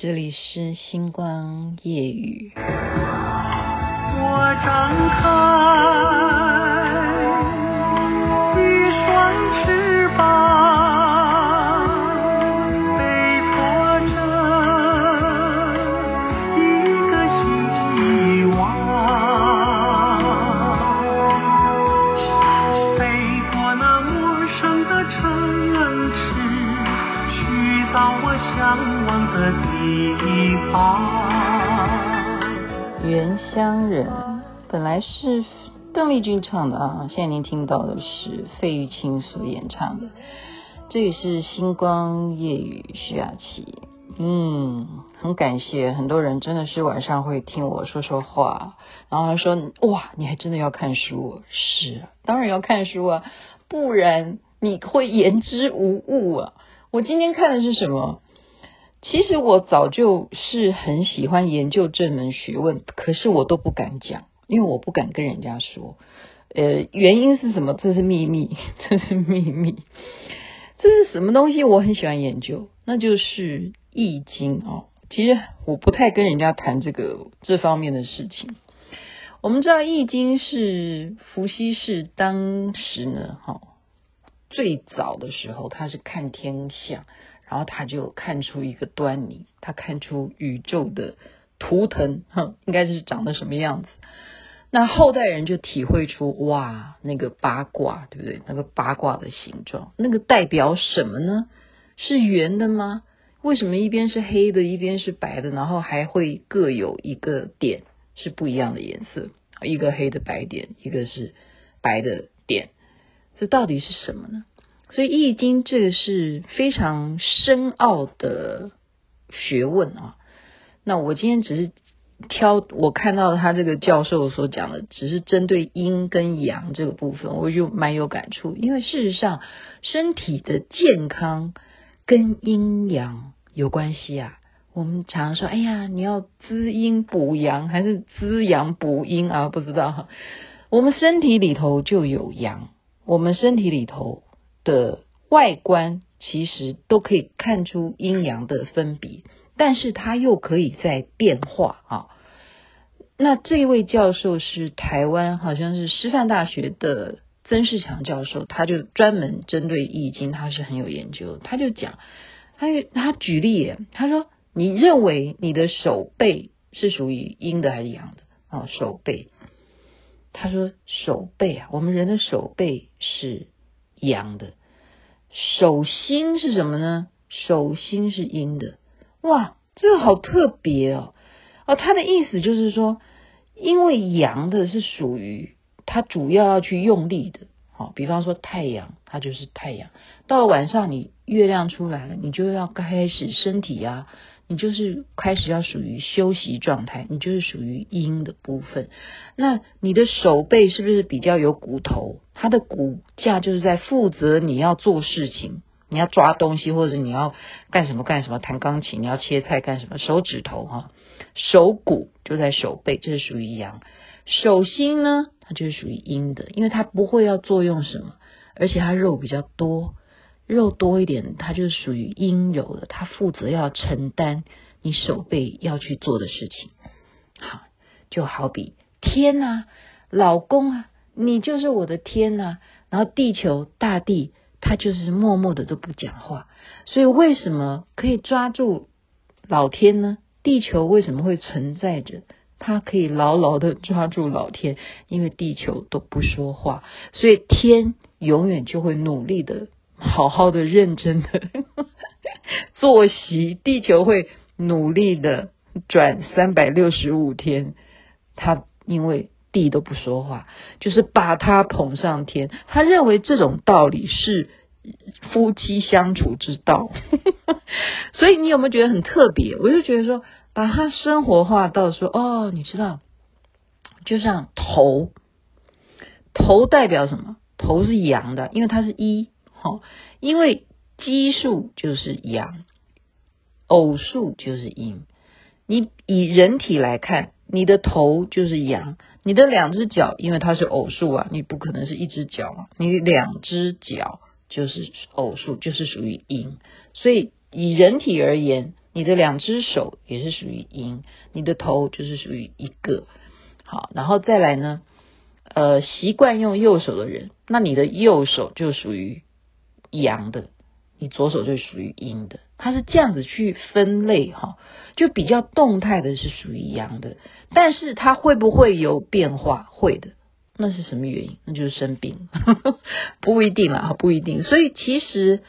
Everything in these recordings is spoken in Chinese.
这里是星光夜雨。我张开向往的地方。原乡人本来是邓丽君唱的啊，现在您听到的是费玉清所演唱的。这里是星光夜雨徐雅琪，嗯，很感谢很多人真的是晚上会听我说说话，然后他说哇，你还真的要看书？是啊，当然要看书啊，不然你会言之无物啊。我今天看的是什么？其实我早就是很喜欢研究这门学问，可是我都不敢讲，因为我不敢跟人家说。呃，原因是什么？这是秘密，这是秘密。这是什么东西？我很喜欢研究，那就是《易经》哦。其实我不太跟人家谈这个这方面的事情。我们知道《易经》是伏羲氏当时呢，哈，最早的时候他是看天象。然后他就看出一个端倪，他看出宇宙的图腾，哼，应该是长得什么样子。那后代人就体会出，哇，那个八卦，对不对？那个八卦的形状，那个代表什么呢？是圆的吗？为什么一边是黑的，一边是白的？然后还会各有一个点是不一样的颜色，一个黑的白点，一个是白的点，这到底是什么呢？所以《易经》这个是非常深奥的学问啊。那我今天只是挑我看到他这个教授所讲的，只是针对阴跟阳这个部分，我就蛮有感触。因为事实上，身体的健康跟阴阳有关系啊。我们常说，哎呀，你要滋阴补阳，还是滋阳补阴啊？不知道。我们身体里头就有阳，我们身体里头。的外观其实都可以看出阴阳的分别，但是它又可以在变化啊。那这位教授是台湾好像是师范大学的曾仕强教授，他就专门针对易经，他是很有研究。他就讲，他他举例，他说：“你认为你的手背是属于阴的还是阳的？”啊，手背。他说：“手背啊，我们人的手背是阳的。”手心是什么呢？手心是阴的，哇，这个好特别哦！哦，他的意思就是说，因为阳的是属于它主要要去用力的，好，比方说太阳，它就是太阳。到了晚上，你月亮出来了，你就要开始身体啊，你就是开始要属于休息状态，你就是属于阴的部分。那你的手背是不是比较有骨头？它的骨架就是在负责你要做事情，你要抓东西或者你要干什么干什么，弹钢琴，你要切菜干什么，手指头哈，手骨就在手背，这是属于阳。手心呢，它就是属于阴的，因为它不会要作用什么，而且它肉比较多，肉多一点，它就是属于阴柔的，它负责要承担你手背要去做的事情。好，就好比天啊，老公啊。你就是我的天呐、然后地球大地，它就是默默的都不讲话。所以为什么可以抓住老天呢？地球为什么会存在着？它可以牢牢的抓住老天，因为地球都不说话，所以天永远就会努力的、好好的、认真的 作息。地球会努力的转三百六十五天，他因为。地都不说话，就是把他捧上天。他认为这种道理是夫妻相处之道，所以你有没有觉得很特别？我就觉得说，把它生活化到说，哦，你知道，就像头，头代表什么？头是阳的，因为它是一，好，因为奇数就是阳，偶数就是阴。你以人体来看。你的头就是阳，你的两只脚，因为它是偶数啊，你不可能是一只脚嘛，你两只脚就是偶数，就是属于阴。所以以人体而言，你的两只手也是属于阴，你的头就是属于一个。好，然后再来呢，呃，习惯用右手的人，那你的右手就属于阳的，你左手就属于阴的。它是这样子去分类哈，就比较动态的是属于阳的，但是它会不会有变化？会的。那是什么原因？那就是生病，不一定啦，不一定。所以其实，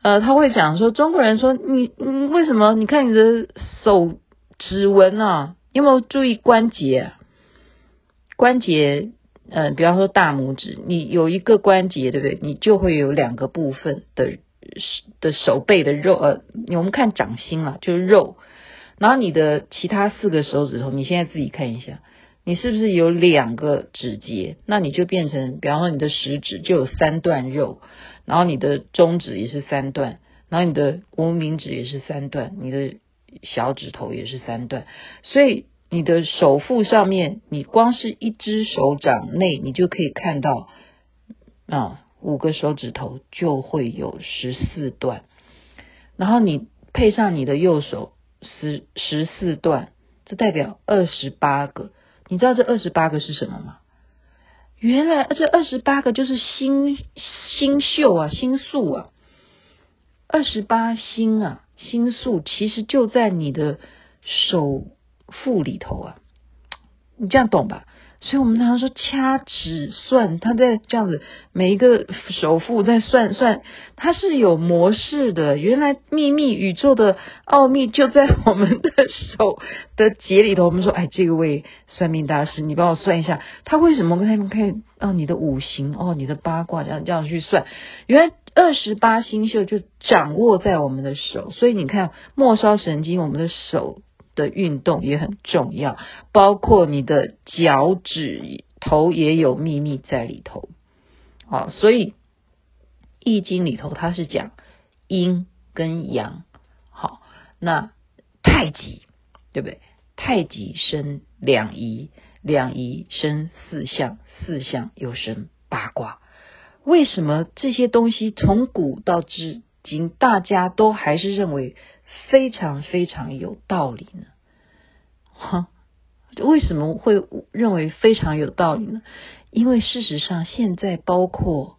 呃，他会讲说，中国人说你，你为什么？你看你的手指纹啊，有没有注意关节啊？关节，呃，比方说大拇指，你有一个关节，对不对？你就会有两个部分的的手背的肉，呃，我们看掌心啊，就是肉。然后你的其他四个手指头，你现在自己看一下。你是不是有两个指节？那你就变成，比方说你的食指就有三段肉，然后你的中指也是三段，然后你的无名指也是三段，你的小指头也是三段。所以你的手腹上面，你光是一只手掌内，你就可以看到啊，五个手指头就会有十四段。然后你配上你的右手十十四段，这代表二十八个。你知道这二十八个是什么吗？原来这二十八个就是星星宿啊，星宿啊，二十八星啊，星宿其实就在你的手腹里头啊，你这样懂吧？所以我们常常说掐指算，他在这样子每一个手腹在算算，它是有模式的。原来秘密宇宙的奥秘就在我们的手的节里头。我们说，哎，这个位算命大师，你帮我算一下，他为什么可以可以哦，你的五行哦，你的八卦这样这样去算？原来二十八星宿就掌握在我们的手，所以你看末梢神经，我们的手。的运动也很重要，包括你的脚趾头也有秘密在里头。好，所以《易经》里头它是讲阴跟阳。好，那太极对不对？太极生两仪，两仪生四象，四象又生八卦。为什么这些东西从古到至今大家都还是认为？非常非常有道理呢，哈，为什么会认为非常有道理呢？因为事实上，现在包括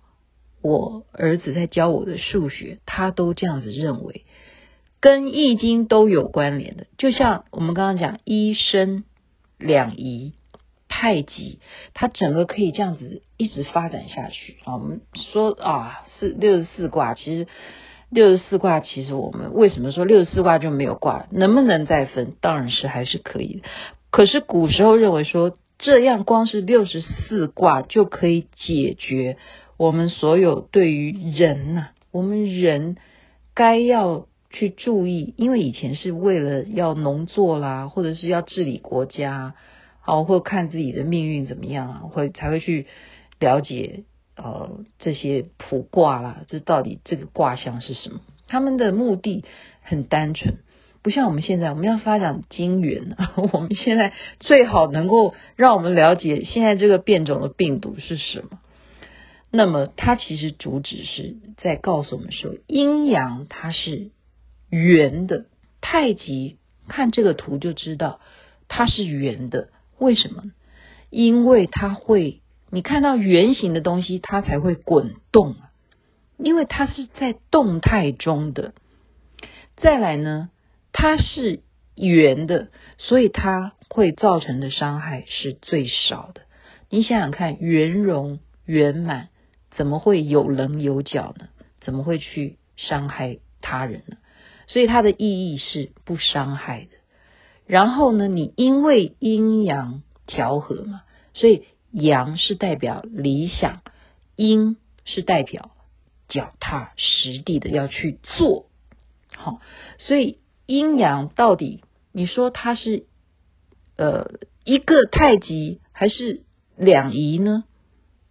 我儿子在教我的数学，他都这样子认为，跟易经都有关联的。就像我们刚刚讲一生两仪太极，它整个可以这样子一直发展下去啊。我们说啊，是六十四卦，其实。六十四卦，其实我们为什么说六十四卦就没有卦？能不能再分？当然是还是可以。可是古时候认为说，这样光是六十四卦就可以解决我们所有对于人呐、啊，我们人该要去注意，因为以前是为了要农作啦，或者是要治理国家，好，或看自己的命运怎么样啊，会才会去了解。呃，这些卜卦啦，这到底这个卦象是什么？他们的目的很单纯，不像我们现在，我们要发展金元。我们现在最好能够让我们了解现在这个变种的病毒是什么。那么，它其实主旨是在告诉我们说，阴阳它是圆的。太极看这个图就知道它是圆的，为什么？因为它会。你看到圆形的东西，它才会滚动，因为它是在动态中的。再来呢，它是圆的，所以它会造成的伤害是最少的。你想想看，圆融圆满，怎么会有棱有角呢？怎么会去伤害他人呢？所以它的意义是不伤害的。然后呢，你因为阴阳调和嘛，所以。阳是代表理想，阴是代表脚踏实地的要去做，好，所以阴阳到底你说它是呃一个太极还是两仪呢？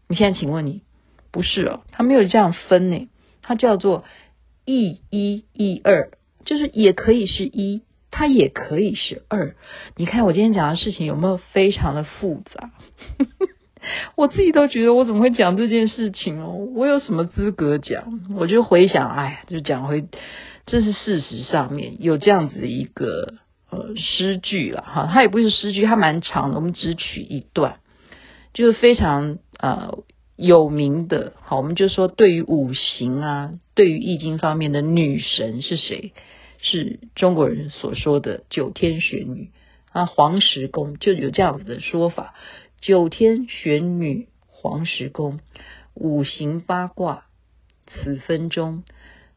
你现在请问你不是哦，它没有这样分呢，它叫做一一一二，就是也可以是一，它也可以是二。你看我今天讲的事情有没有非常的复杂？我自己都觉得我怎么会讲这件事情哦？我有什么资格讲？我就回想，哎，就讲回，这是事实上面有这样子的一个呃诗句了哈，它也不是诗句，它蛮长的，我们只取一段，就是非常呃有名的。好，我们就说对于五行啊，对于易经方面的女神是谁？是中国人所说的九天玄女。啊，黄石公就有这样子的说法：九天玄女黄石公，五行八卦此分钟，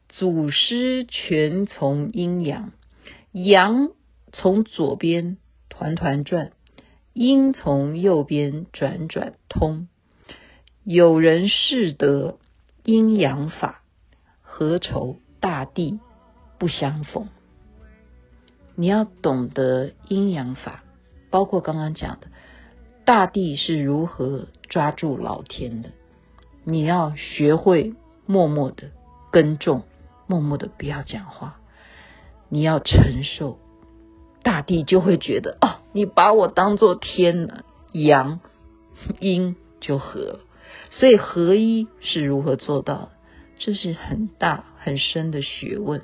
祖师全从阴阳，阳从左边团团转，阴从右边转转通。有人识得阴阳法，何愁大地不相逢？你要懂得阴阳法，包括刚刚讲的，大地是如何抓住老天的。你要学会默默的耕种，默默的不要讲话。你要承受，大地就会觉得哦，你把我当做天了，阳阴就合。所以合一是如何做到的？这是很大很深的学问。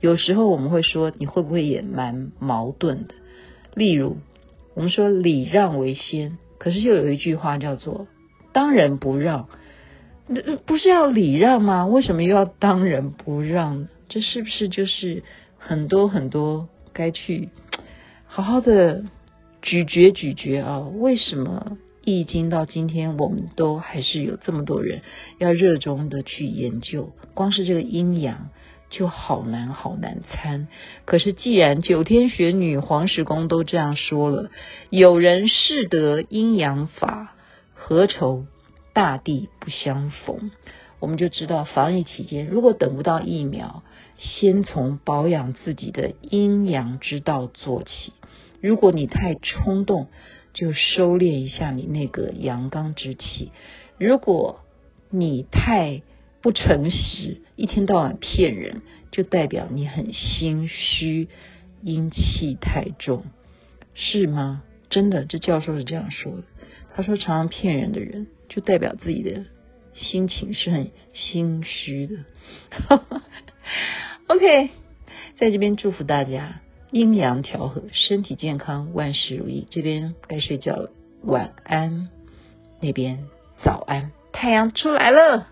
有时候我们会说，你会不会也蛮矛盾的？例如，我们说礼让为先，可是又有一句话叫做“当仁不让”，那不是要礼让吗？为什么又要当仁不让？这是不是就是很多很多该去 好好的咀嚼咀嚼啊？为什么易经到今天我们都还是有这么多人要热衷的去研究？光是这个阴阳。就好难好难参，可是既然九天玄女黄石公都这样说了，有人识得阴阳法，何愁大地不相逢？我们就知道防疫期间，如果等不到疫苗，先从保养自己的阴阳之道做起。如果你太冲动，就收敛一下你那个阳刚之气。如果你太不诚实，一天到晚骗人，就代表你很心虚，阴气太重，是吗？真的，这教授是这样说的。他说，常常骗人的人，就代表自己的心情是很心虚的。OK，在这边祝福大家阴阳调和，身体健康，万事如意。这边该睡觉了，晚安；那边早安，太阳出来了。